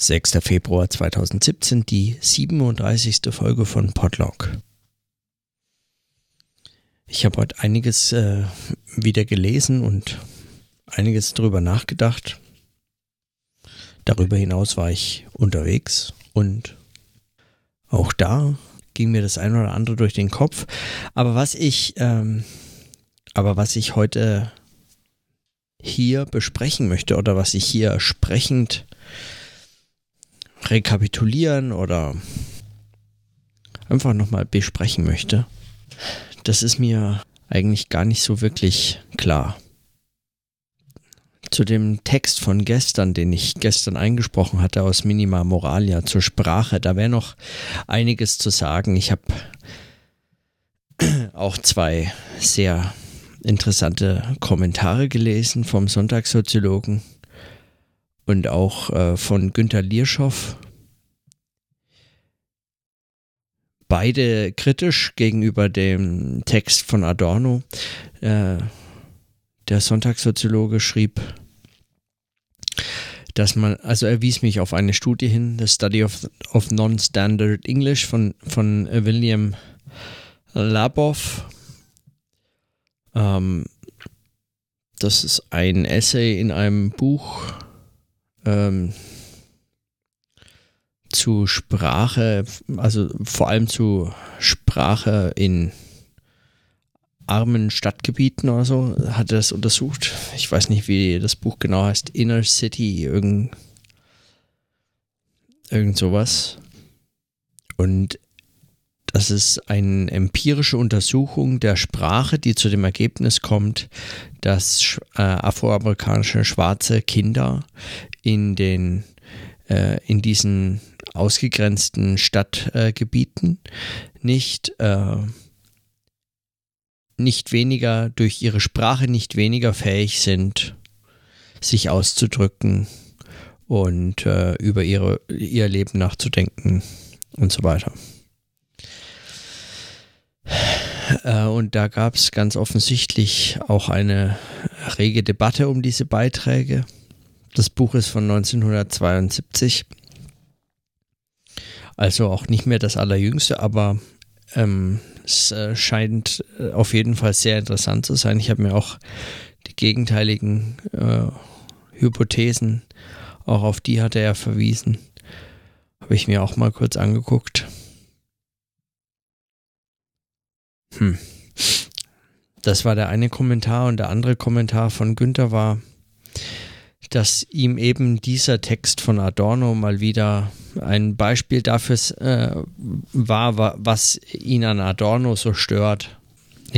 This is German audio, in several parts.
6. Februar 2017, die 37. Folge von Podlog. Ich habe heute einiges äh, wieder gelesen und einiges darüber nachgedacht. Darüber hinaus war ich unterwegs und auch da ging mir das ein oder andere durch den Kopf. Aber was ich, ähm, aber was ich heute hier besprechen möchte oder was ich hier sprechend rekapitulieren oder einfach nochmal besprechen möchte, das ist mir eigentlich gar nicht so wirklich klar. Zu dem Text von gestern, den ich gestern eingesprochen hatte aus Minima Moralia zur Sprache, da wäre noch einiges zu sagen. Ich habe auch zwei sehr interessante Kommentare gelesen vom Sonntagssoziologen und auch äh, von Günter Lierschow. Beide kritisch gegenüber dem Text von Adorno. Äh, der Sonntagssoziologe schrieb, dass man, also er wies mich auf eine Studie hin, The Study of, of Non-Standard English von, von William Labov. Ähm, das ist ein Essay in einem Buch ähm, zu Sprache, also vor allem zu Sprache in armen Stadtgebieten oder so, hat er das untersucht. Ich weiß nicht, wie das Buch genau heißt. Inner City, irgend, irgend sowas. Und das ist eine empirische Untersuchung der Sprache, die zu dem Ergebnis kommt, dass äh, afroamerikanische schwarze Kinder in den äh, in diesen ausgegrenzten Stadtgebieten nicht äh, nicht weniger durch ihre Sprache nicht weniger fähig sind, sich auszudrücken und äh, über ihre, ihr Leben nachzudenken und so weiter. Äh, und da gab es ganz offensichtlich auch eine rege Debatte um diese Beiträge. Das Buch ist von 1972, also auch nicht mehr das allerjüngste, aber ähm, es äh, scheint äh, auf jeden Fall sehr interessant zu sein. Ich habe mir auch die gegenteiligen äh, Hypothesen, auch auf die hatte er verwiesen, habe ich mir auch mal kurz angeguckt. Hm. Das war der eine Kommentar und der andere Kommentar von Günther war, dass ihm eben dieser Text von Adorno mal wieder ein Beispiel dafür äh, war, was ihn an Adorno so stört.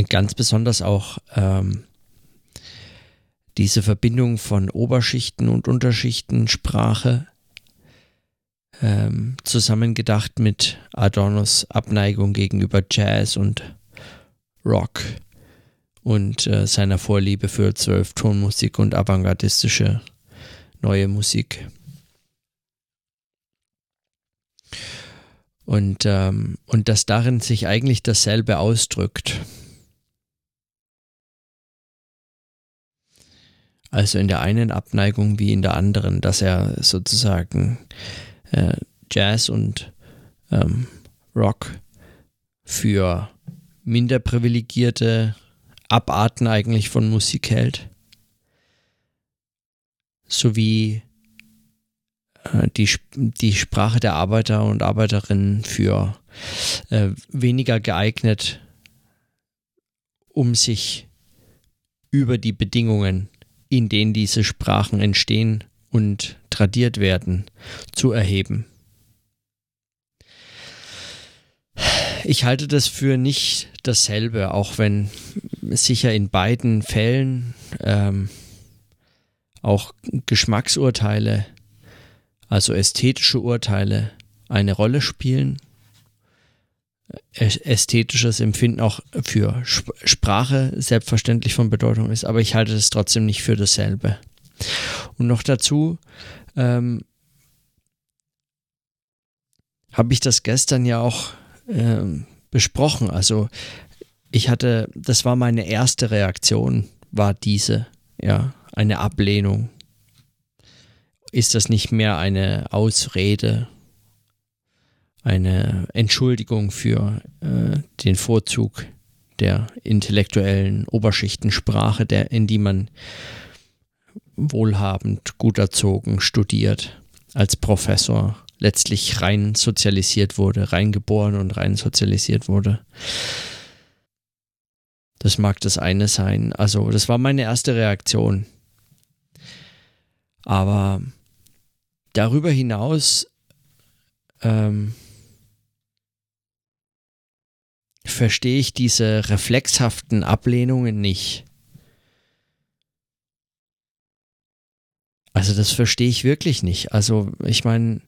Ganz besonders auch ähm, diese Verbindung von Oberschichten und Unterschichten Sprache ähm, zusammengedacht mit Adornos Abneigung gegenüber Jazz und Rock und äh, seiner Vorliebe für Zwölftonmusik und avantgardistische neue Musik. Und, ähm, und dass darin sich eigentlich dasselbe ausdrückt. Also in der einen Abneigung wie in der anderen, dass er sozusagen äh, Jazz und ähm, Rock für minder privilegierte Abarten eigentlich von Musik hält sowie äh, die, die Sprache der Arbeiter und Arbeiterinnen für äh, weniger geeignet, um sich über die Bedingungen, in denen diese Sprachen entstehen und tradiert werden, zu erheben. Ich halte das für nicht dasselbe, auch wenn sicher in beiden Fällen ähm, auch Geschmacksurteile, also ästhetische Urteile, eine Rolle spielen. Ästhetisches Empfinden auch für Sprache selbstverständlich von Bedeutung ist, aber ich halte das trotzdem nicht für dasselbe. Und noch dazu ähm, habe ich das gestern ja auch ähm, besprochen. Also ich hatte, das war meine erste Reaktion, war diese, ja eine Ablehnung. ist das nicht mehr eine Ausrede, eine Entschuldigung für äh, den Vorzug der intellektuellen Oberschichtensprache, der, in die man wohlhabend, gut erzogen, studiert, als Professor letztlich rein sozialisiert wurde, reingeboren und rein sozialisiert wurde. Das mag das eine sein. Also, das war meine erste Reaktion. Aber darüber hinaus ähm, verstehe ich diese reflexhaften Ablehnungen nicht. Also das verstehe ich wirklich nicht. Also ich meine,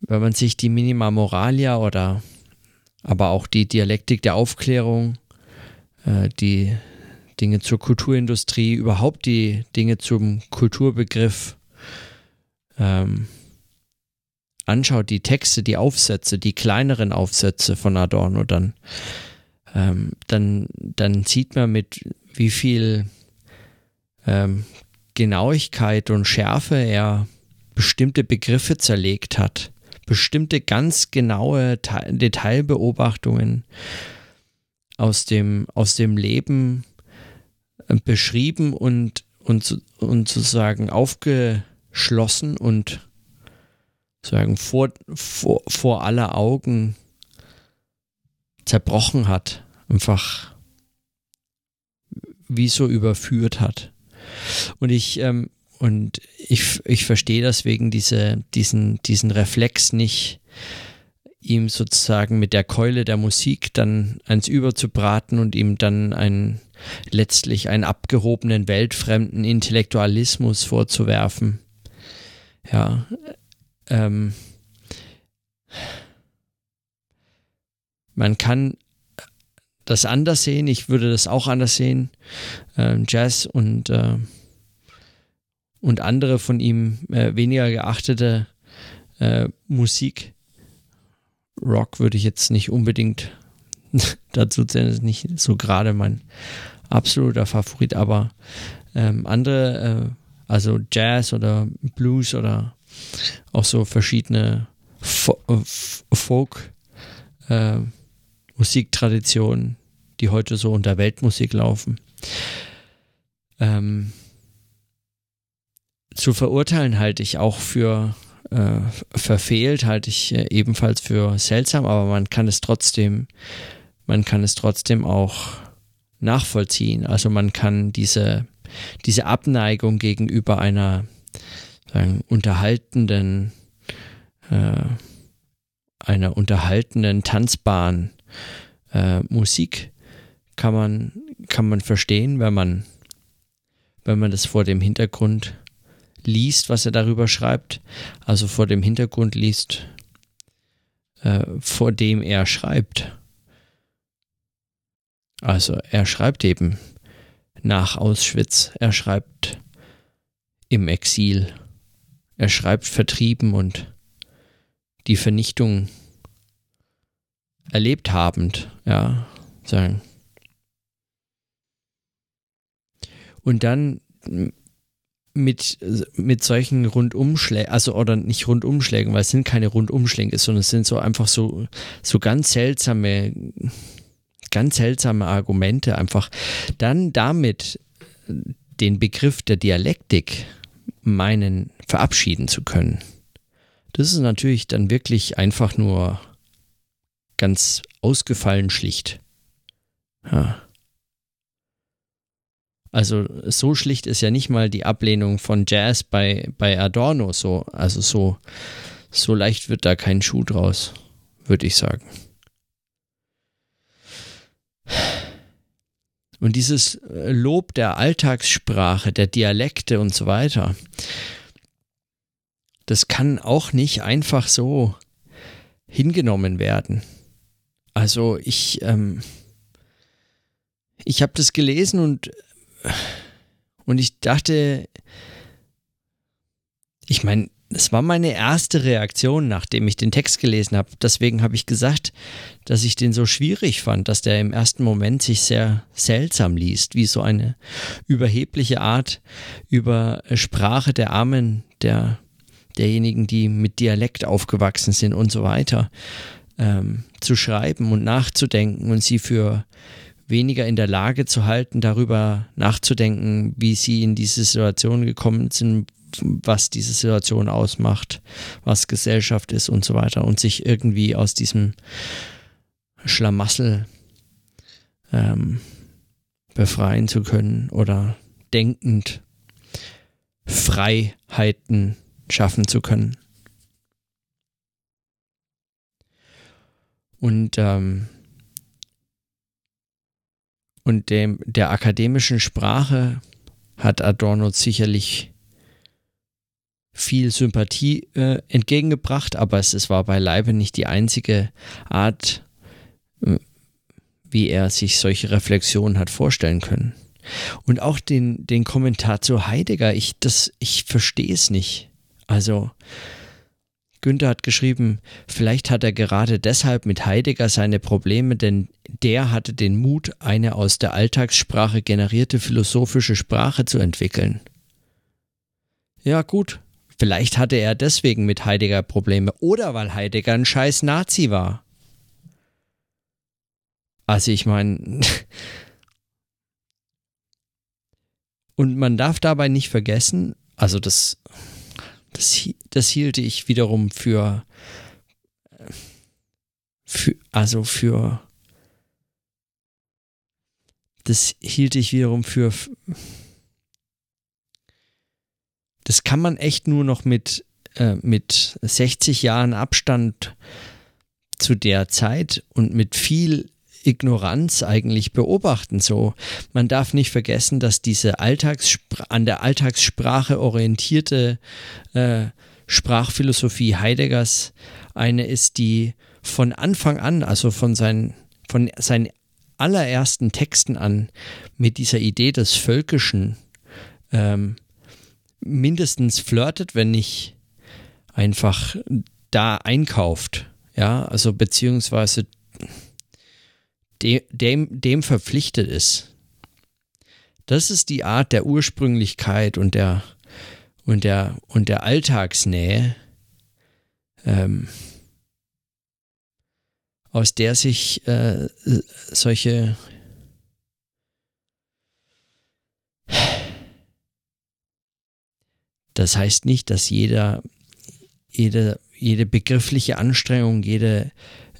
wenn man sich die Minima Moralia oder aber auch die Dialektik der Aufklärung, äh, die Dinge zur Kulturindustrie, überhaupt die Dinge zum Kulturbegriff ähm, anschaut, die Texte, die Aufsätze, die kleineren Aufsätze von Adorno, dann, ähm, dann, dann sieht man mit wie viel ähm, Genauigkeit und Schärfe er bestimmte Begriffe zerlegt hat, bestimmte ganz genaue Detailbeobachtungen aus dem, aus dem Leben äh, beschrieben und, und, und sozusagen aufgeschlossen und sagen, vor, vor, vor aller Augen zerbrochen hat, einfach wie so überführt hat. Und ich, ähm, und ich, ich verstehe deswegen diese, diesen, diesen Reflex nicht, ihm sozusagen mit der Keule der Musik dann eins überzubraten und ihm dann einen letztlich einen abgehobenen, weltfremden Intellektualismus vorzuwerfen. Ja, ähm, man kann das anders sehen. Ich würde das auch anders sehen. Ähm, Jazz und, äh, und andere von ihm äh, weniger geachtete äh, Musik. Rock würde ich jetzt nicht unbedingt dazu zählen, ist nicht so gerade mein absoluter Favorit, aber ähm, andere, äh, also Jazz oder Blues oder auch so verschiedene äh, Folk äh, Musiktraditionen, die heute so unter Weltmusik laufen. Ähm, zu verurteilen halte ich auch für äh, verfehlt, halte ich äh, ebenfalls für seltsam, aber man kann es trotzdem, man kann es trotzdem auch nachvollziehen. Also man kann diese, diese Abneigung gegenüber einer sagen, unterhaltenden, äh, einer unterhaltenden, tanzbaren äh, Musik kann man, kann man verstehen, wenn man, wenn man das vor dem Hintergrund liest, was er darüber schreibt, also vor dem Hintergrund liest, äh, vor dem er schreibt. Also er schreibt eben nach Auschwitz, er schreibt im Exil. Er schreibt vertrieben und die Vernichtung erlebt habend, ja, sagen. Und dann mit, mit solchen Rundumschlägen, also oder nicht Rundumschlägen, weil es sind keine Rundumschläge, sondern es sind so einfach so, so ganz seltsame, ganz seltsame Argumente, einfach dann damit den Begriff der Dialektik meinen, verabschieden zu können. Das ist natürlich dann wirklich einfach nur ganz ausgefallen schlicht. Ja. Also so schlicht ist ja nicht mal die Ablehnung von Jazz bei, bei Adorno so. Also so, so leicht wird da kein Schuh draus, würde ich sagen. Und dieses äh, Lob der Alltagssprache, der Dialekte und so weiter, das kann auch nicht einfach so hingenommen werden. Also ich, ähm, ich habe das gelesen und, und ich dachte, ich meine, es war meine erste Reaktion, nachdem ich den Text gelesen habe. Deswegen habe ich gesagt, dass ich den so schwierig fand, dass der im ersten Moment sich sehr seltsam liest, wie so eine überhebliche Art über Sprache der Armen, der derjenigen, die mit Dialekt aufgewachsen sind und so weiter, ähm, zu schreiben und nachzudenken und sie für weniger in der Lage zu halten, darüber nachzudenken, wie sie in diese Situation gekommen sind, was diese Situation ausmacht, was Gesellschaft ist und so weiter und sich irgendwie aus diesem Schlamassel ähm, befreien zu können oder denkend Freiheiten schaffen zu können. Und, ähm, und dem, der akademischen Sprache hat Adorno sicherlich viel Sympathie äh, entgegengebracht, aber es, es war beileibe nicht die einzige Art, äh, wie er sich solche Reflexionen hat vorstellen können. Und auch den, den Kommentar zu Heidegger, ich, ich verstehe es nicht. Also, Günther hat geschrieben, vielleicht hat er gerade deshalb mit Heidegger seine Probleme, denn der hatte den Mut, eine aus der Alltagssprache generierte philosophische Sprache zu entwickeln. Ja, gut. Vielleicht hatte er deswegen mit Heidegger Probleme oder weil Heidegger ein scheiß Nazi war. Also ich meine, und man darf dabei nicht vergessen, also das, das, das hielte ich wiederum für, für, also für, das hielt ich wiederum für, das kann man echt nur noch mit, äh, mit 60 Jahren Abstand zu der Zeit und mit viel Ignoranz eigentlich beobachten. So, man darf nicht vergessen, dass diese an der Alltagssprache orientierte äh, Sprachphilosophie Heideggers eine ist, die von Anfang an, also von seinen, von seinen allerersten Texten an, mit dieser Idee des Völkischen ähm, mindestens flirtet, wenn nicht einfach da einkauft. Ja, also beziehungsweise de, dem, dem verpflichtet ist. Das ist die Art der Ursprünglichkeit und der, und der, und der Alltagsnähe, ähm, aus der sich äh, solche Das heißt nicht, dass jeder, jede, jede begriffliche Anstrengung, jede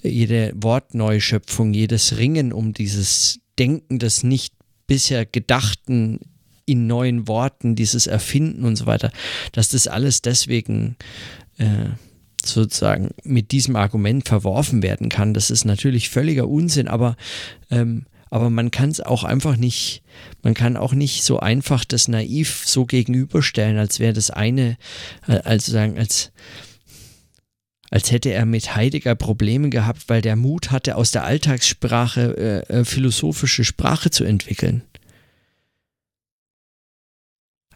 jede Wortneuschöpfung, jedes Ringen um dieses Denken des nicht bisher Gedachten in neuen Worten, dieses Erfinden und so weiter, dass das alles deswegen äh, sozusagen mit diesem Argument verworfen werden kann. Das ist natürlich völliger Unsinn, aber, ähm, aber man kann es auch einfach nicht, man kann auch nicht so einfach das naiv so gegenüberstellen, als wäre das eine, äh, also sagen, als als hätte er mit Heidegger Probleme gehabt, weil der Mut hatte, aus der Alltagssprache äh, äh, philosophische Sprache zu entwickeln.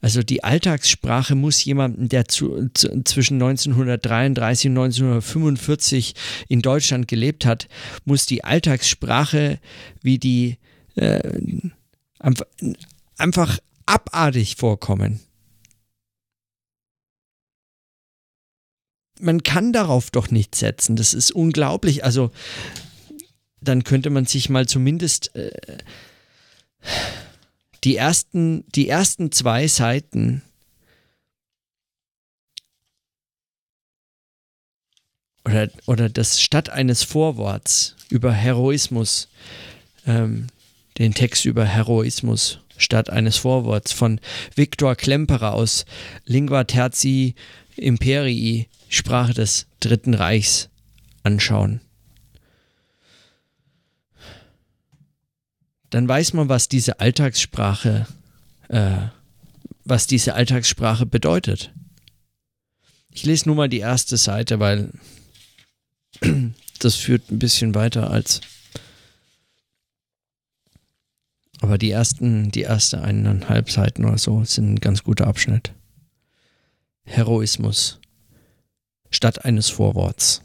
Also die Alltagssprache muss jemanden, der zu, zu, zwischen 1933 und 1945 in Deutschland gelebt hat, muss die Alltagssprache wie die äh, einfach abartig vorkommen. Man kann darauf doch nicht setzen. Das ist unglaublich. Also dann könnte man sich mal zumindest äh, die ersten, die ersten zwei Seiten oder, oder das statt eines Vorworts über Heroismus, ähm, den Text über Heroismus statt eines Vorworts von Viktor Klemperer aus Lingua Terzi Imperii Sprache des Dritten Reichs anschauen. Dann weiß man, was diese Alltagssprache, äh, was diese Alltagssprache bedeutet. Ich lese nur mal die erste Seite, weil das führt ein bisschen weiter als. Aber die ersten, die erste eineinhalb Seiten oder so sind ein ganz guter Abschnitt. Heroismus statt eines Vorworts.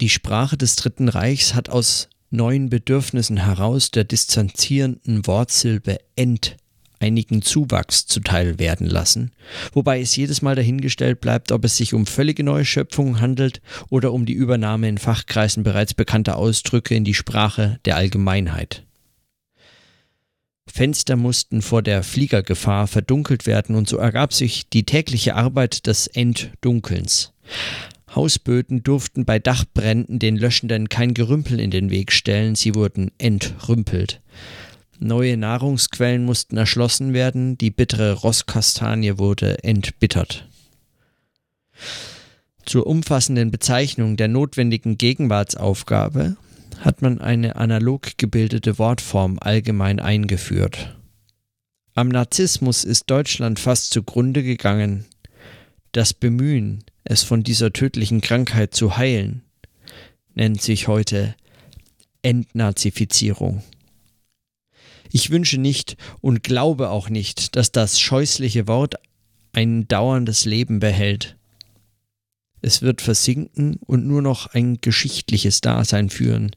Die Sprache des Dritten Reichs hat aus neuen Bedürfnissen heraus der distanzierenden Wortsilbe ent einigen Zuwachs zuteil werden lassen, wobei es jedes Mal dahingestellt bleibt, ob es sich um völlige neue Schöpfungen handelt oder um die Übernahme in Fachkreisen bereits bekannter Ausdrücke in die Sprache der Allgemeinheit. Fenster mussten vor der Fliegergefahr verdunkelt werden und so ergab sich die tägliche Arbeit des Entdunkelns. Hausböden durften bei Dachbränden den Löschenden kein Gerümpel in den Weg stellen, sie wurden entrümpelt. Neue Nahrungsquellen mussten erschlossen werden, die bittere Rosskastanie wurde entbittert. Zur umfassenden Bezeichnung der notwendigen Gegenwartsaufgabe hat man eine analog gebildete Wortform allgemein eingeführt. Am Narzissmus ist Deutschland fast zugrunde gegangen. Das Bemühen, es von dieser tödlichen Krankheit zu heilen, nennt sich heute Entnazifizierung. Ich wünsche nicht und glaube auch nicht, dass das scheußliche Wort ein dauerndes Leben behält. Es wird versinken und nur noch ein geschichtliches Dasein führen,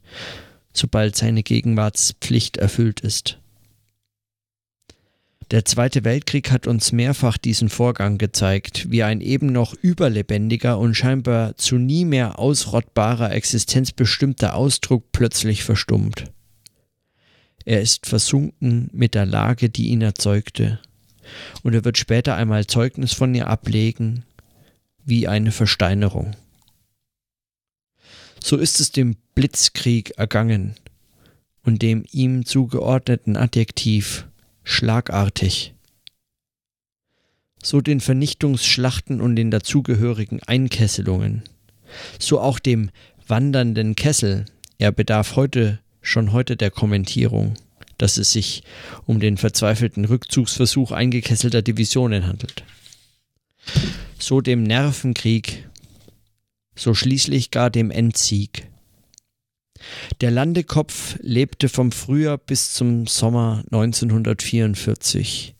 sobald seine Gegenwartspflicht erfüllt ist. Der Zweite Weltkrieg hat uns mehrfach diesen Vorgang gezeigt, wie ein eben noch überlebendiger und scheinbar zu nie mehr ausrottbarer Existenz bestimmter Ausdruck plötzlich verstummt. Er ist versunken mit der Lage, die ihn erzeugte, und er wird später einmal Zeugnis von ihr ablegen, wie eine Versteinerung. So ist es dem Blitzkrieg ergangen und dem ihm zugeordneten Adjektiv schlagartig. So den Vernichtungsschlachten und den dazugehörigen Einkesselungen. So auch dem wandernden Kessel. Er bedarf heute schon heute der Kommentierung, dass es sich um den verzweifelten Rückzugsversuch eingekesselter Divisionen handelt. So dem Nervenkrieg, so schließlich gar dem Endsieg. Der Landekopf lebte vom Frühjahr bis zum Sommer 1944.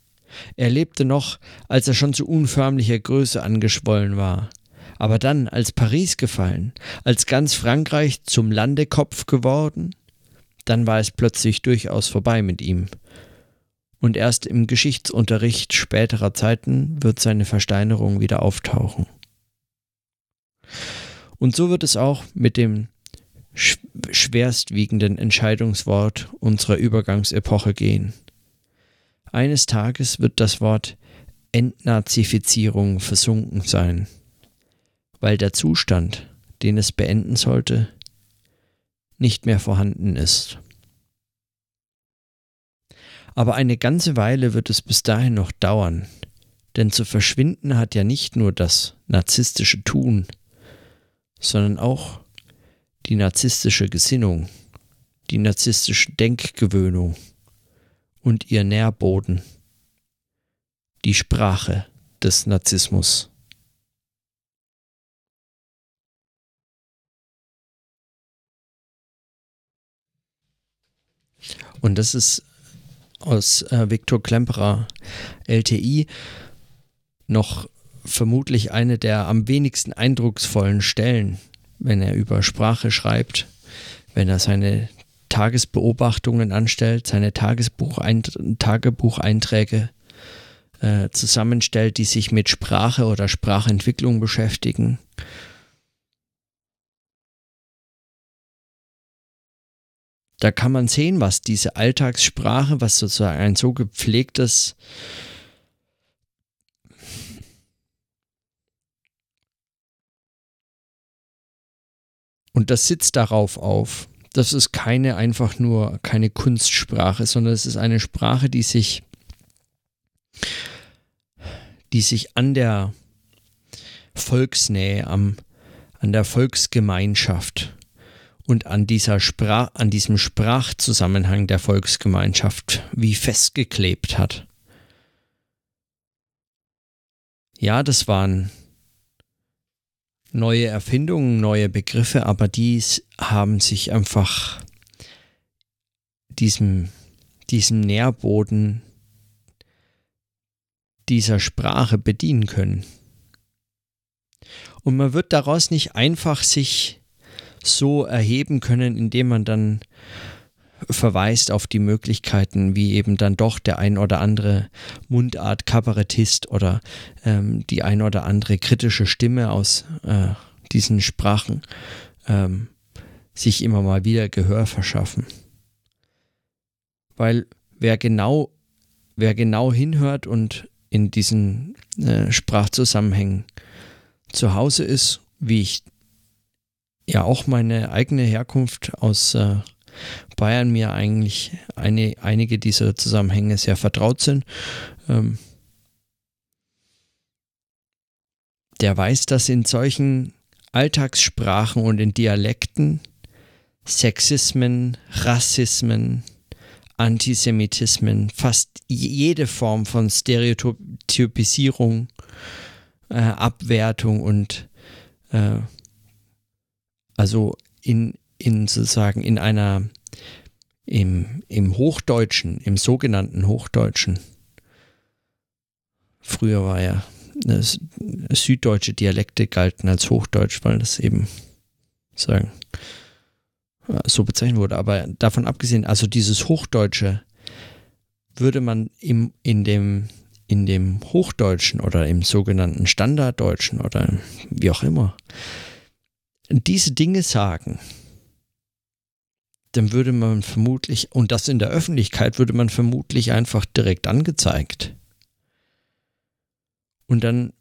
Er lebte noch, als er schon zu unförmlicher Größe angeschwollen war. Aber dann, als Paris gefallen, als ganz Frankreich zum Landekopf geworden, dann war es plötzlich durchaus vorbei mit ihm. Und erst im Geschichtsunterricht späterer Zeiten wird seine Versteinerung wieder auftauchen. Und so wird es auch mit dem schwerstwiegenden Entscheidungswort unserer Übergangsepoche gehen. Eines Tages wird das Wort Entnazifizierung versunken sein, weil der Zustand, den es beenden sollte, nicht mehr vorhanden ist. Aber eine ganze Weile wird es bis dahin noch dauern, denn zu verschwinden hat ja nicht nur das narzisstische Tun, sondern auch die narzisstische Gesinnung, die narzisstische Denkgewöhnung und ihr Nährboden, die Sprache des Narzissmus. Und das ist aus äh, Viktor Klemperer LTI noch vermutlich eine der am wenigsten eindrucksvollen Stellen, wenn er über Sprache schreibt, wenn er seine Tagesbeobachtungen anstellt, seine Tagebucheinträge äh, zusammenstellt, die sich mit Sprache oder Sprachentwicklung beschäftigen Da kann man sehen, was diese Alltagssprache, was sozusagen ein so gepflegtes Und das sitzt darauf auf. Das ist keine einfach nur keine Kunstsprache, sondern es ist eine Sprache, die sich, die sich an der Volksnähe, am, an der Volksgemeinschaft und an, dieser Sprach, an diesem Sprachzusammenhang der Volksgemeinschaft wie festgeklebt hat. Ja, das waren neue Erfindungen, neue Begriffe, aber dies haben sich einfach diesem, diesem Nährboden dieser Sprache bedienen können. Und man wird daraus nicht einfach sich so erheben können, indem man dann verweist auf die Möglichkeiten, wie eben dann doch der ein oder andere Mundart-Kabarettist oder ähm, die ein oder andere kritische Stimme aus äh, diesen Sprachen ähm, sich immer mal wieder Gehör verschaffen. Weil wer genau, wer genau hinhört und in diesen äh, Sprachzusammenhängen zu Hause ist, wie ich ja auch meine eigene Herkunft aus äh, Bayern mir eigentlich eine, einige dieser Zusammenhänge sehr vertraut sind. Ähm, der weiß, dass in solchen Alltagssprachen und in Dialekten Sexismen, Rassismen, Antisemitismen, fast jede Form von Stereotypisierung, äh, Abwertung und äh, also in, in sozusagen in einer im, im Hochdeutschen, im sogenannten Hochdeutschen. Früher war ja süddeutsche Dialekte galten als Hochdeutsch, weil das eben sagen so bezeichnet wurde. Aber davon abgesehen, also dieses Hochdeutsche würde man im, in, dem, in dem Hochdeutschen oder im sogenannten Standarddeutschen oder wie auch immer diese Dinge sagen, dann würde man vermutlich, und das in der Öffentlichkeit, würde man vermutlich einfach direkt angezeigt. Und dann,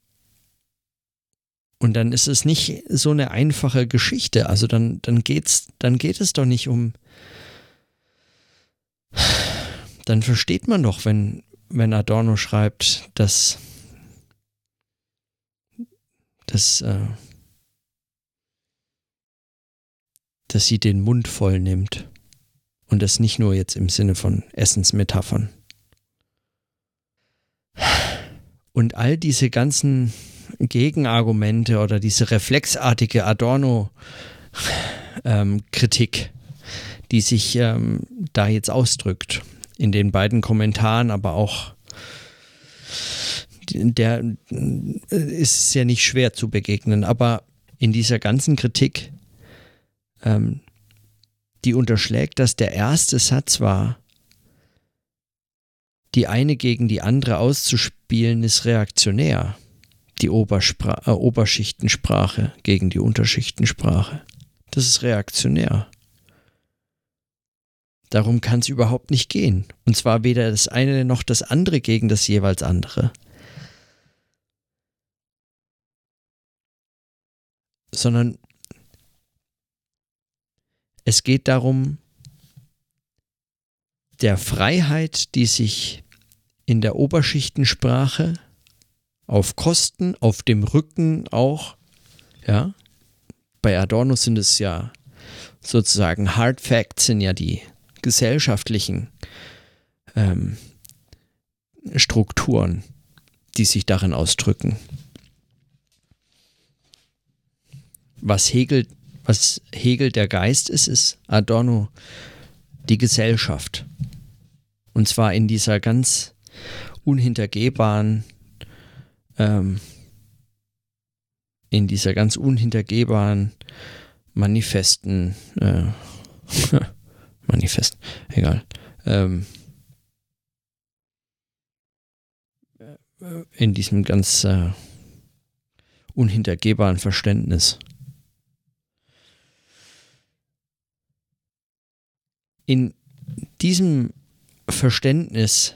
und dann ist es nicht so eine einfache Geschichte. Also dann, dann geht's, dann geht es doch nicht um. Dann versteht man doch, wenn, wenn Adorno schreibt, dass, dass dass sie den Mund voll nimmt. Und das nicht nur jetzt im Sinne von Essensmetaphern. Und all diese ganzen Gegenargumente oder diese reflexartige Adorno-Kritik, die sich ähm, da jetzt ausdrückt, in den beiden Kommentaren, aber auch der äh, ist ja nicht schwer zu begegnen, aber in dieser ganzen Kritik ähm, die unterschlägt, dass der erste Satz war, die eine gegen die andere auszuspielen, ist reaktionär. Die Oberspra äh, Oberschichtensprache gegen die Unterschichtensprache. Das ist reaktionär. Darum kann es überhaupt nicht gehen. Und zwar weder das eine noch das andere gegen das jeweils andere. Sondern es geht darum, der Freiheit, die sich in der Oberschichtensprache auf Kosten, auf dem Rücken auch, ja, bei Adorno sind es ja sozusagen Hard Facts, sind ja die gesellschaftlichen ähm, Strukturen, die sich darin ausdrücken. Was Hegel was Hegel der Geist ist, ist Adorno die Gesellschaft. Und zwar in dieser ganz unhintergehbaren, ähm, in dieser ganz unhintergehbaren, manifesten, äh, manifest, egal, ähm, in diesem ganz äh, unhintergehbaren Verständnis. In diesem Verständnis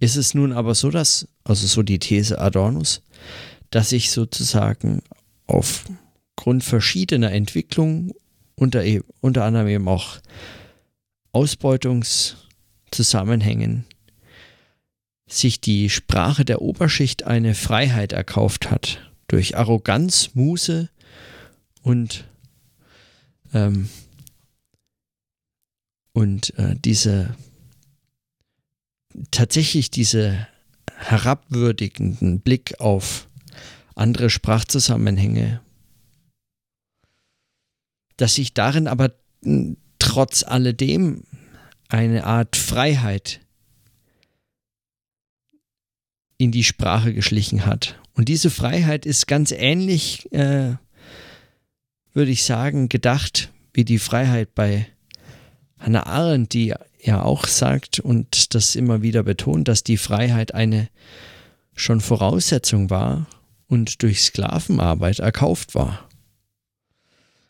ist es nun aber so, dass, also so die These Adornus, dass ich sozusagen aufgrund verschiedener Entwicklungen, unter, e, unter anderem eben auch Ausbeutungszusammenhängen, sich die Sprache der Oberschicht eine Freiheit erkauft hat durch Arroganz, Muße und ähm, und äh, diese tatsächlich diese herabwürdigenden Blick auf andere Sprachzusammenhänge, dass sich darin aber trotz alledem eine Art Freiheit in die Sprache geschlichen hat. Und diese Freiheit ist ganz ähnlich, äh, würde ich sagen, gedacht wie die Freiheit bei Hannah Arendt, die ja auch sagt und das immer wieder betont, dass die Freiheit eine schon Voraussetzung war und durch Sklavenarbeit erkauft war.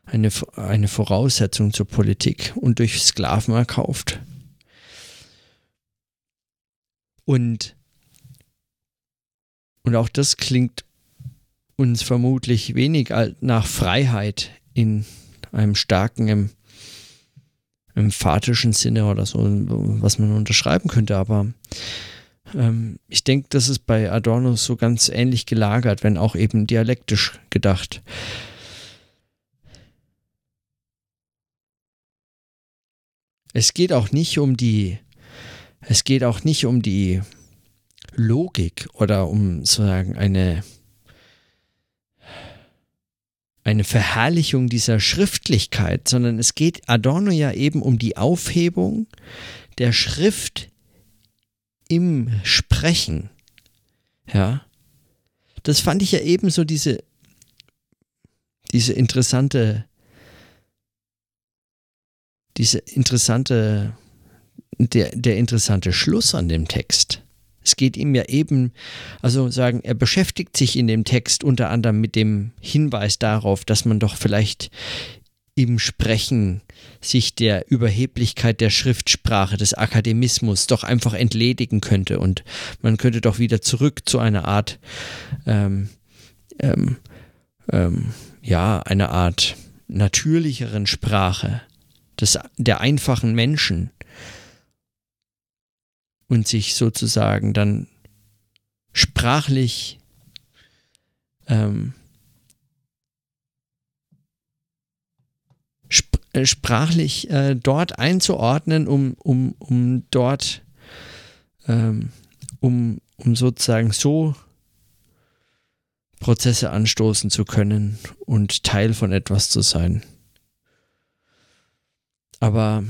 Eine, eine Voraussetzung zur Politik und durch Sklaven erkauft. Und, und auch das klingt uns vermutlich wenig nach Freiheit in einem starken emphatischen Sinne oder so, was man unterschreiben könnte, aber ähm, ich denke, das ist bei Adorno so ganz ähnlich gelagert, wenn auch eben dialektisch gedacht. Es geht auch nicht um die, es geht auch nicht um die Logik oder um sozusagen eine eine Verherrlichung dieser Schriftlichkeit, sondern es geht Adorno ja eben um die Aufhebung der Schrift im Sprechen. Ja. Das fand ich ja ebenso diese, diese interessante, diese interessante, der, der interessante Schluss an dem Text. Es geht ihm ja eben, also sagen, er beschäftigt sich in dem Text unter anderem mit dem Hinweis darauf, dass man doch vielleicht im Sprechen sich der Überheblichkeit der Schriftsprache, des Akademismus doch einfach entledigen könnte. Und man könnte doch wieder zurück zu einer Art, ähm, ähm, ähm, ja, einer Art natürlicheren Sprache des, der einfachen Menschen, und sich sozusagen dann sprachlich ähm, sp äh, sprachlich äh, dort einzuordnen, um, um, um dort ähm, um, um sozusagen so Prozesse anstoßen zu können und Teil von etwas zu sein. Aber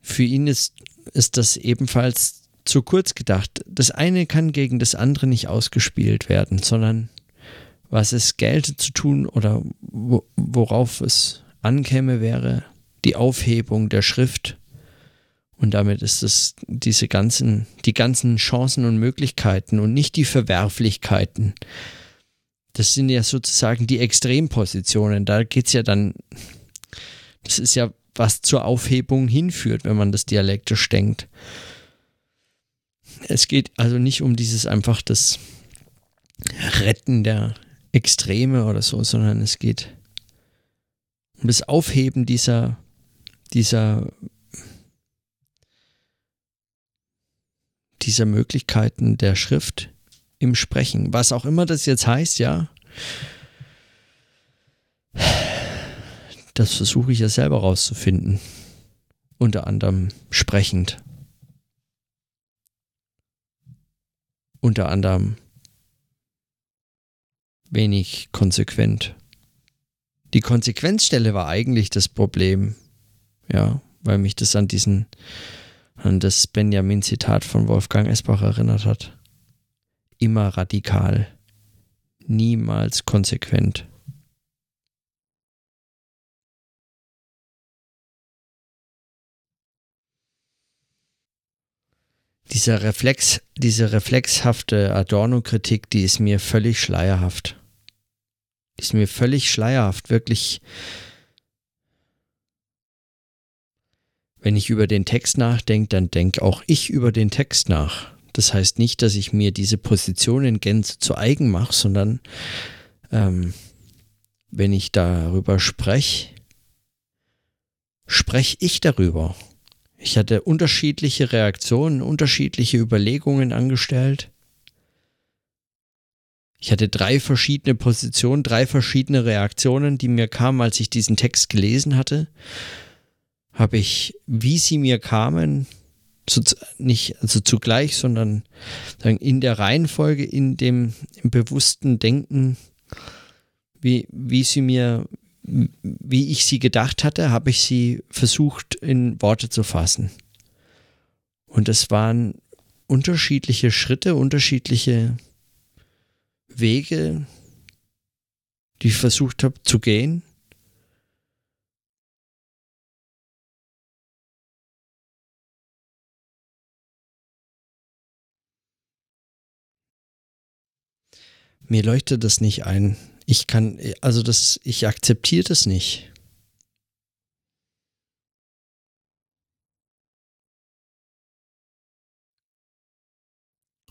für ihn ist, ist das ebenfalls zu kurz gedacht. Das eine kann gegen das andere nicht ausgespielt werden, sondern was es gelte zu tun oder worauf es ankäme, wäre die Aufhebung der Schrift. Und damit ist es diese ganzen, die ganzen Chancen und Möglichkeiten und nicht die Verwerflichkeiten. Das sind ja sozusagen die Extrempositionen. Da geht es ja dann, das ist ja, was zur Aufhebung hinführt, wenn man das dialektisch denkt. Es geht also nicht um dieses einfach das Retten der Extreme oder so, sondern es geht um das Aufheben dieser, dieser, dieser Möglichkeiten der Schrift im Sprechen. Was auch immer das jetzt heißt, ja. Das versuche ich ja selber rauszufinden. Unter anderem sprechend. Unter anderem wenig konsequent. Die Konsequenzstelle war eigentlich das Problem, ja, weil mich das an diesen, an das Benjamin-Zitat von Wolfgang Esbach erinnert hat. Immer radikal, niemals konsequent. Dieser Reflex, diese reflexhafte Adorno-Kritik, die ist mir völlig schleierhaft. Die ist mir völlig schleierhaft, wirklich. Wenn ich über den Text nachdenke, dann denke auch ich über den Text nach. Das heißt nicht, dass ich mir diese Position in Gänze zu eigen mache, sondern ähm, wenn ich darüber spreche, spreche ich darüber. Ich hatte unterschiedliche Reaktionen, unterschiedliche Überlegungen angestellt. Ich hatte drei verschiedene Positionen, drei verschiedene Reaktionen, die mir kamen, als ich diesen Text gelesen hatte. Habe ich, wie sie mir kamen, zu, nicht also zugleich, sondern in der Reihenfolge, in dem im bewussten Denken, wie, wie sie mir, wie ich sie gedacht hatte, habe ich sie versucht in Worte zu fassen. Und es waren unterschiedliche Schritte, unterschiedliche Wege, die ich versucht habe zu gehen. Mir leuchtet das nicht ein, ich kann, also das, ich akzeptiere das nicht.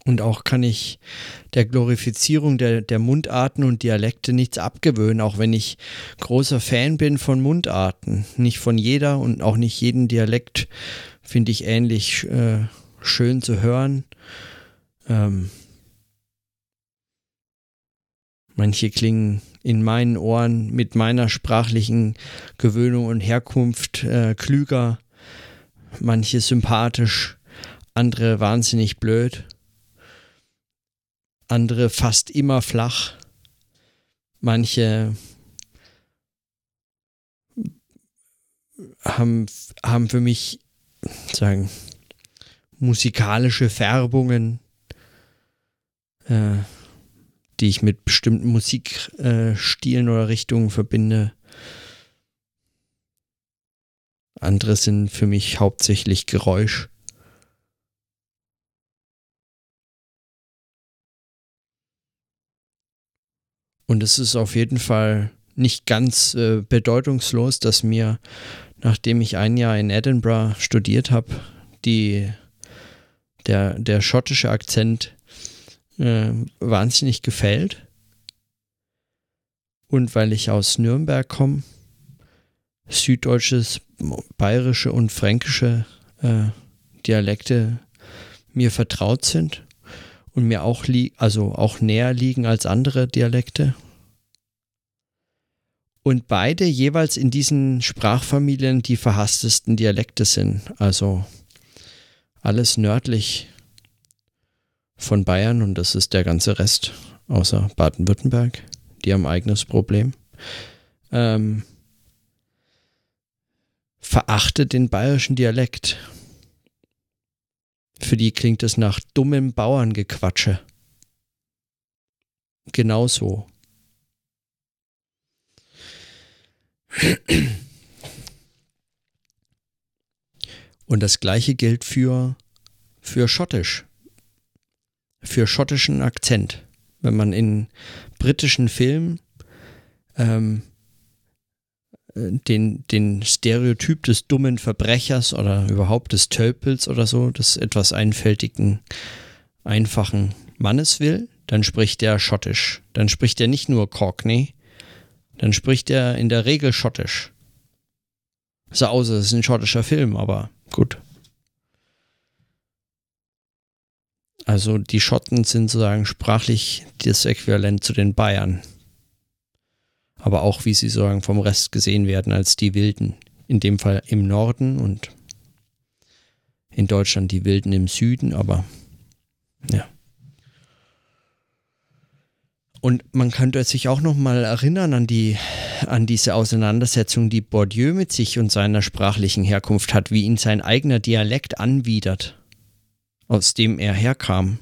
Und auch kann ich der Glorifizierung der, der Mundarten und Dialekte nichts abgewöhnen, auch wenn ich großer Fan bin von Mundarten. Nicht von jeder und auch nicht jeden Dialekt finde ich ähnlich äh, schön zu hören. Ähm, manche klingen in meinen Ohren mit meiner sprachlichen Gewöhnung und Herkunft äh, klüger, manche sympathisch, andere wahnsinnig blöd andere fast immer flach, manche haben, haben für mich sagen musikalische Färbungen, äh, die ich mit bestimmten Musikstilen äh, oder Richtungen verbinde. Andere sind für mich hauptsächlich Geräusch. Und es ist auf jeden Fall nicht ganz äh, bedeutungslos, dass mir, nachdem ich ein Jahr in Edinburgh studiert habe, die, der, der schottische Akzent äh, wahnsinnig gefällt. Und weil ich aus Nürnberg komme, süddeutsches, bayerische und fränkische äh, Dialekte mir vertraut sind und mir auch also auch näher liegen als andere Dialekte. Und beide jeweils in diesen Sprachfamilien die verhasstesten Dialekte sind. Also alles nördlich von Bayern und das ist der ganze Rest, außer Baden-Württemberg. Die haben eigenes Problem. Ähm, verachtet den bayerischen Dialekt. Für die klingt es nach dummem Bauerngequatsche. Genauso. Und das gleiche gilt für, für Schottisch, für schottischen Akzent. Wenn man in britischen Filmen ähm, den, den Stereotyp des dummen Verbrechers oder überhaupt des Tölpels oder so, des etwas einfältigen, einfachen Mannes will, dann spricht er Schottisch. Dann spricht er nicht nur Cockney, dann spricht er in der Regel Schottisch. So außer es ist ein schottischer Film, aber gut. Also die Schotten sind sozusagen sprachlich das Äquivalent zu den Bayern aber auch, wie sie sagen, vom Rest gesehen werden als die Wilden. In dem Fall im Norden und in Deutschland die Wilden im Süden, aber ja. Und man könnte sich auch noch mal erinnern an die an diese Auseinandersetzung, die Bourdieu mit sich und seiner sprachlichen Herkunft hat, wie ihn sein eigener Dialekt anwidert, aus dem er herkam,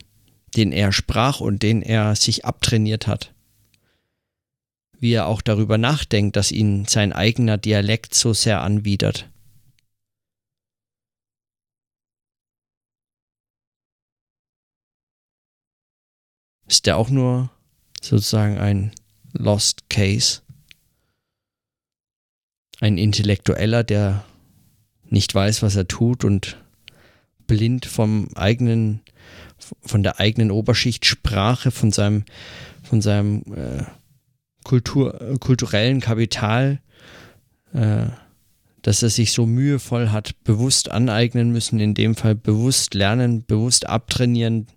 den er sprach und den er sich abtrainiert hat wie er auch darüber nachdenkt, dass ihn sein eigener Dialekt so sehr anwidert. Ist der auch nur sozusagen ein Lost Case? Ein Intellektueller, der nicht weiß, was er tut und blind vom eigenen, von der eigenen Oberschichtssprache, von seinem, von seinem äh, Kultur, äh, kulturellen Kapital, äh, dass er sich so mühevoll hat bewusst aneignen müssen, in dem Fall bewusst lernen, bewusst abtrainieren,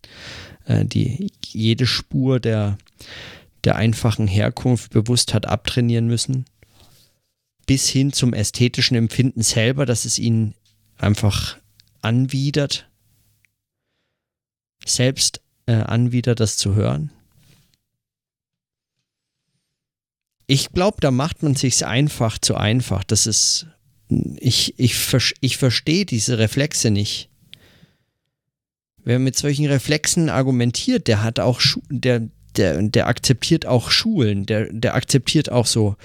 äh, die jede Spur der, der einfachen Herkunft bewusst hat abtrainieren müssen, bis hin zum ästhetischen Empfinden selber, dass es ihn einfach anwidert, selbst äh, anwidert, das zu hören. ich glaube, da macht man sich einfach zu einfach. Das ist, ich, ich, ich verstehe diese Reflexe nicht. Wer mit solchen Reflexen argumentiert, der hat auch, der, der, der akzeptiert auch Schulen, der, der akzeptiert auch so,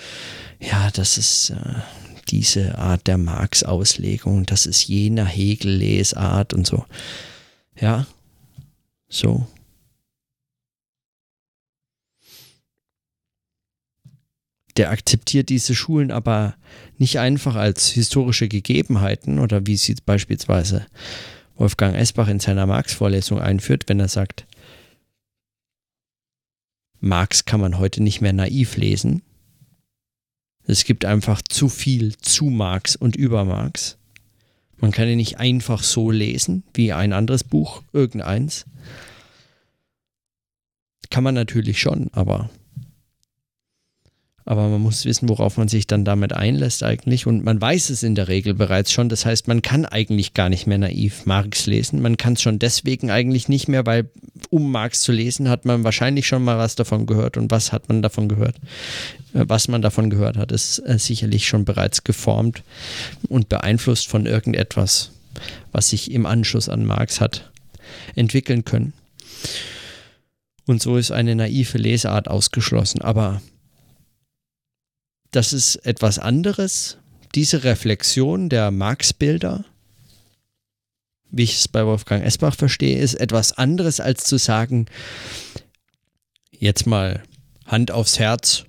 ja, das ist äh, diese Art der Marx-Auslegung, das ist jener Hegel-Lesart und so. Ja, so. der akzeptiert diese Schulen aber nicht einfach als historische Gegebenheiten oder wie sie beispielsweise Wolfgang Esbach in seiner Marx-Vorlesung einführt, wenn er sagt, Marx kann man heute nicht mehr naiv lesen. Es gibt einfach zu viel zu Marx und über Marx. Man kann ihn nicht einfach so lesen wie ein anderes Buch, irgendeins. Kann man natürlich schon, aber aber man muss wissen, worauf man sich dann damit einlässt eigentlich. Und man weiß es in der Regel bereits schon. Das heißt, man kann eigentlich gar nicht mehr naiv Marx lesen. Man kann es schon deswegen eigentlich nicht mehr, weil um Marx zu lesen, hat man wahrscheinlich schon mal was davon gehört. Und was hat man davon gehört? Äh, was man davon gehört hat, ist äh, sicherlich schon bereits geformt und beeinflusst von irgendetwas, was sich im Anschluss an Marx hat entwickeln können. Und so ist eine naive Lesart ausgeschlossen. Aber das ist etwas anderes. Diese Reflexion der Marx-Bilder, wie ich es bei Wolfgang Esbach verstehe, ist etwas anderes als zu sagen, jetzt mal Hand aufs Herz,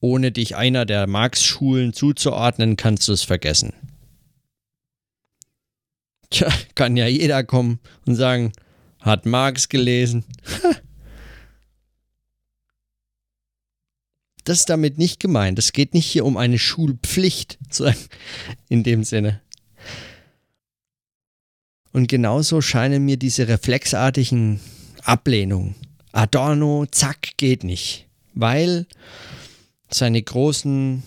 ohne dich einer der Marx-Schulen zuzuordnen, kannst du es vergessen. Tja, kann ja jeder kommen und sagen, hat Marx gelesen. Das ist damit nicht gemeint. Es geht nicht hier um eine Schulpflicht in dem Sinne. Und genauso scheinen mir diese reflexartigen Ablehnungen. Adorno, zack, geht nicht. Weil seine großen,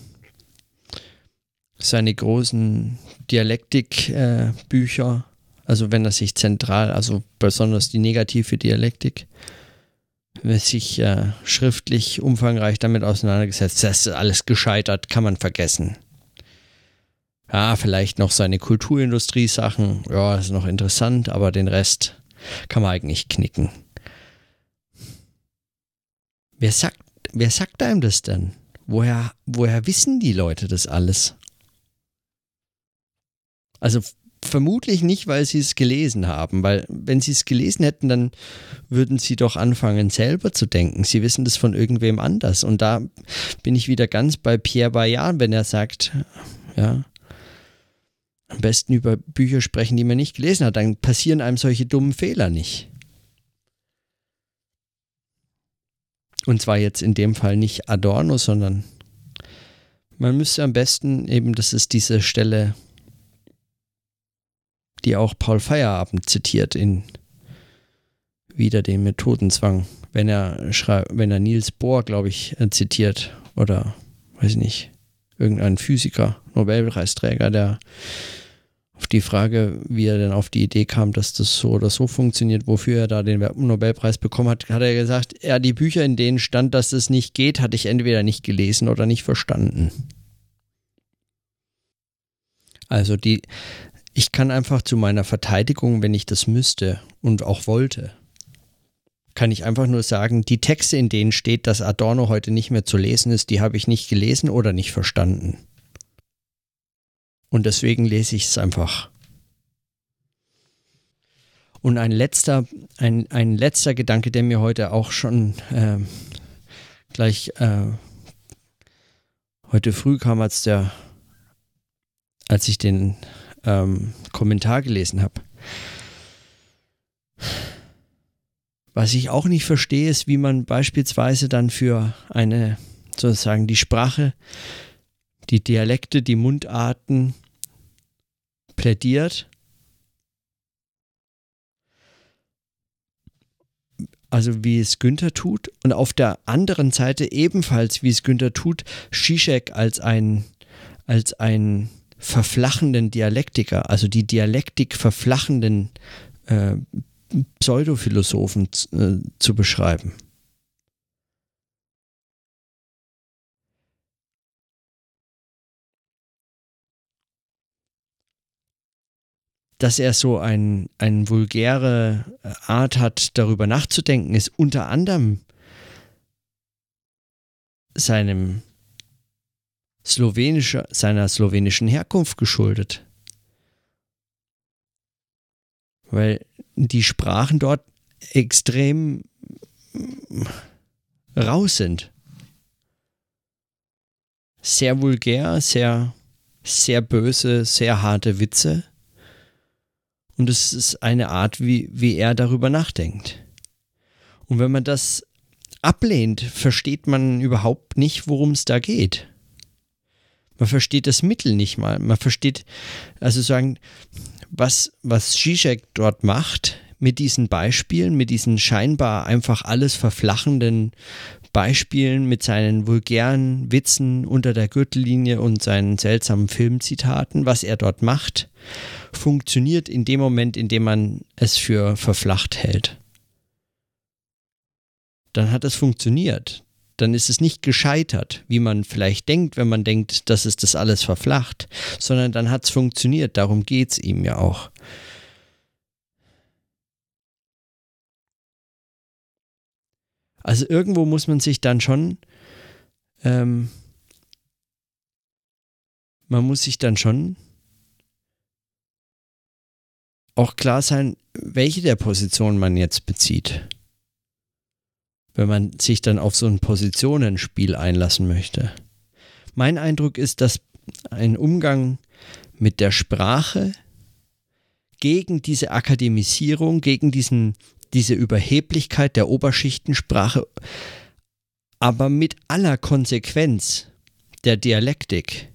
seine großen Dialektikbücher, äh, also wenn er sich zentral, also besonders die negative Dialektik, sich äh, schriftlich umfangreich damit auseinandergesetzt. Das ist alles gescheitert, kann man vergessen. Ja, vielleicht noch seine Kulturindustrie-Sachen, ja, ist noch interessant, aber den Rest kann man eigentlich knicken. Wer sagt, wer sagt einem das denn? Woher, woher wissen die Leute das alles? Also Vermutlich nicht, weil sie es gelesen haben, weil wenn sie es gelesen hätten, dann würden sie doch anfangen selber zu denken. Sie wissen das von irgendwem anders. Und da bin ich wieder ganz bei Pierre Bayard, wenn er sagt, ja, am besten über Bücher sprechen, die man nicht gelesen hat, dann passieren einem solche dummen Fehler nicht. Und zwar jetzt in dem Fall nicht Adorno, sondern man müsste am besten eben, das ist diese Stelle die auch Paul Feierabend zitiert in Wieder den Methodenzwang, wenn er schreibt, wenn er Niels Bohr, glaube ich, äh, zitiert oder weiß ich nicht, irgendein Physiker, Nobelpreisträger, der auf die Frage, wie er denn auf die Idee kam, dass das so oder so funktioniert, wofür er da den Nobelpreis bekommen hat, hat er gesagt, ja, die Bücher, in denen stand, dass es nicht geht, hatte ich entweder nicht gelesen oder nicht verstanden. Also die, ich kann einfach zu meiner Verteidigung, wenn ich das müsste und auch wollte, kann ich einfach nur sagen, die Texte, in denen steht, dass Adorno heute nicht mehr zu lesen ist, die habe ich nicht gelesen oder nicht verstanden. Und deswegen lese ich es einfach. Und ein letzter, ein, ein letzter Gedanke, der mir heute auch schon äh, gleich äh, heute früh kam, als der, als ich den ähm, Kommentar gelesen habe. Was ich auch nicht verstehe, ist, wie man beispielsweise dann für eine, sozusagen die Sprache, die Dialekte, die Mundarten plädiert. Also wie es Günther tut und auf der anderen Seite ebenfalls wie es Günther tut, Zizek als ein als ein verflachenden Dialektiker, also die Dialektik verflachenden äh, Pseudophilosophen äh, zu beschreiben. Dass er so eine ein vulgäre Art hat, darüber nachzudenken, ist unter anderem seinem slowenischer, seiner slowenischen Herkunft geschuldet. Weil die Sprachen dort extrem raus sind. sehr vulgär, sehr, sehr böse, sehr harte Witze. Und es ist eine Art, wie, wie er darüber nachdenkt. Und wenn man das ablehnt, versteht man überhaupt nicht, worum es da geht. Man versteht das Mittel nicht mal. Man versteht, also sagen, was, was Zizek dort macht mit diesen Beispielen, mit diesen scheinbar einfach alles verflachenden Beispielen, mit seinen vulgären Witzen unter der Gürtellinie und seinen seltsamen Filmzitaten, was er dort macht, funktioniert in dem Moment, in dem man es für verflacht hält dann hat es funktioniert. Dann ist es nicht gescheitert, wie man vielleicht denkt, wenn man denkt, dass es das alles verflacht, sondern dann hat es funktioniert. Darum geht es ihm ja auch. Also irgendwo muss man sich dann schon, ähm, man muss sich dann schon auch klar sein, welche der Positionen man jetzt bezieht wenn man sich dann auf so ein Positionenspiel einlassen möchte. Mein Eindruck ist, dass ein Umgang mit der Sprache gegen diese Akademisierung, gegen diesen, diese Überheblichkeit der Oberschichtensprache, aber mit aller Konsequenz der Dialektik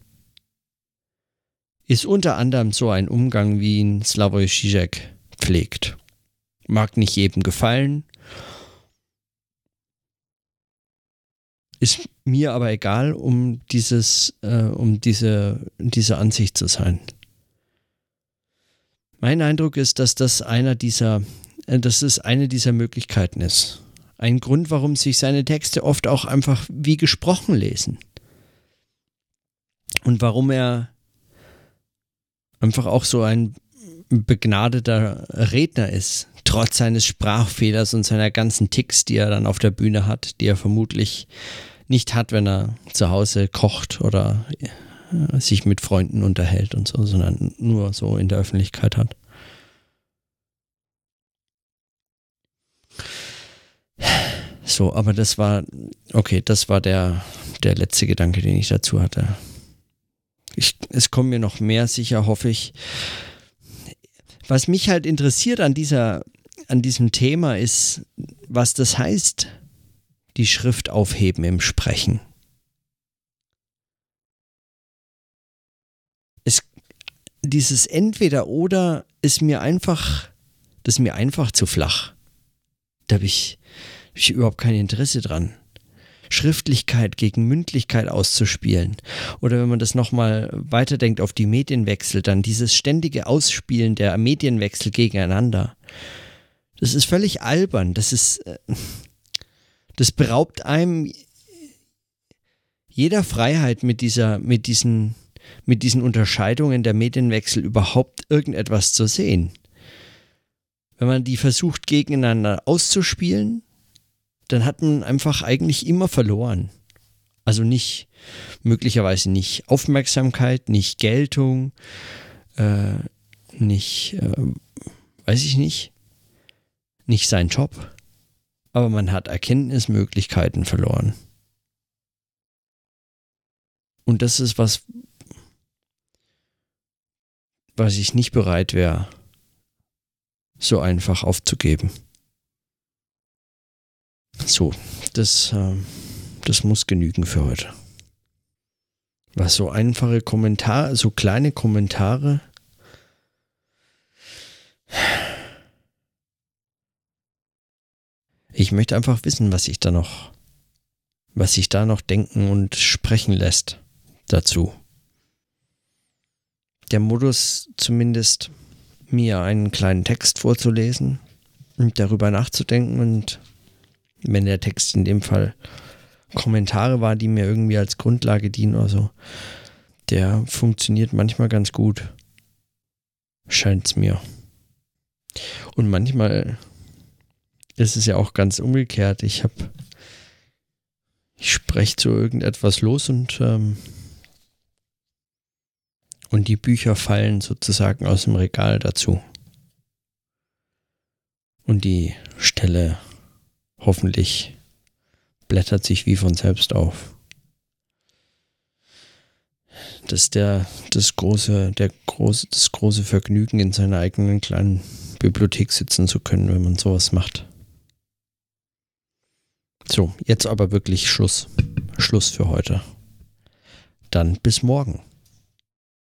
ist unter anderem so ein Umgang, wie ihn Slavoj Žižek pflegt. Mag nicht jedem gefallen, Ist mir aber egal, um dieses, äh, um diese, diese Ansicht zu sein. Mein Eindruck ist, dass das einer dieser, äh, dass es eine dieser Möglichkeiten ist. Ein Grund, warum sich seine Texte oft auch einfach wie gesprochen lesen. Und warum er einfach auch so ein begnadeter Redner ist, trotz seines Sprachfehlers und seiner ganzen Ticks, die er dann auf der Bühne hat, die er vermutlich nicht hat, wenn er zu Hause kocht oder äh, sich mit Freunden unterhält und so, sondern nur so in der Öffentlichkeit hat. So, aber das war, okay, das war der, der letzte Gedanke, den ich dazu hatte. Ich, es kommen mir noch mehr, sicher hoffe ich. Was mich halt interessiert an dieser, an diesem Thema ist, was das heißt, die Schrift aufheben im Sprechen. Es, dieses Entweder-Oder ist mir einfach, das ist mir einfach zu flach. Da habe ich, hab ich überhaupt kein Interesse dran. Schriftlichkeit gegen Mündlichkeit auszuspielen. Oder wenn man das nochmal weiterdenkt auf die Medienwechsel, dann dieses ständige Ausspielen der Medienwechsel gegeneinander. Das ist völlig albern. Das ist, äh, das beraubt einem jeder Freiheit mit dieser, mit diesen, mit diesen Unterscheidungen der Medienwechsel überhaupt irgendetwas zu sehen. Wenn man die versucht gegeneinander auszuspielen, dann hat man einfach eigentlich immer verloren. Also nicht, möglicherweise nicht Aufmerksamkeit, nicht Geltung, äh, nicht, äh, weiß ich nicht, nicht sein Job aber man hat Erkenntnismöglichkeiten verloren. Und das ist was, was ich nicht bereit wäre, so einfach aufzugeben. So, das, äh, das muss genügen für heute. Was so einfache Kommentare, so kleine Kommentare Ich möchte einfach wissen, was sich da noch, was sich da noch denken und sprechen lässt dazu. Der Modus zumindest mir einen kleinen Text vorzulesen und darüber nachzudenken und wenn der Text in dem Fall Kommentare war, die mir irgendwie als Grundlage dienen oder so, der funktioniert manchmal ganz gut. Scheint's mir. Und manchmal ist es ja auch ganz umgekehrt. Ich habe, ich spreche zu irgendetwas los und ähm, und die Bücher fallen sozusagen aus dem Regal dazu. Und die Stelle hoffentlich blättert sich wie von selbst auf. das ist der, das große, der große, das große Vergnügen, in seiner eigenen kleinen Bibliothek sitzen zu können, wenn man sowas macht. So, jetzt aber wirklich Schluss. Schluss für heute. Dann bis morgen.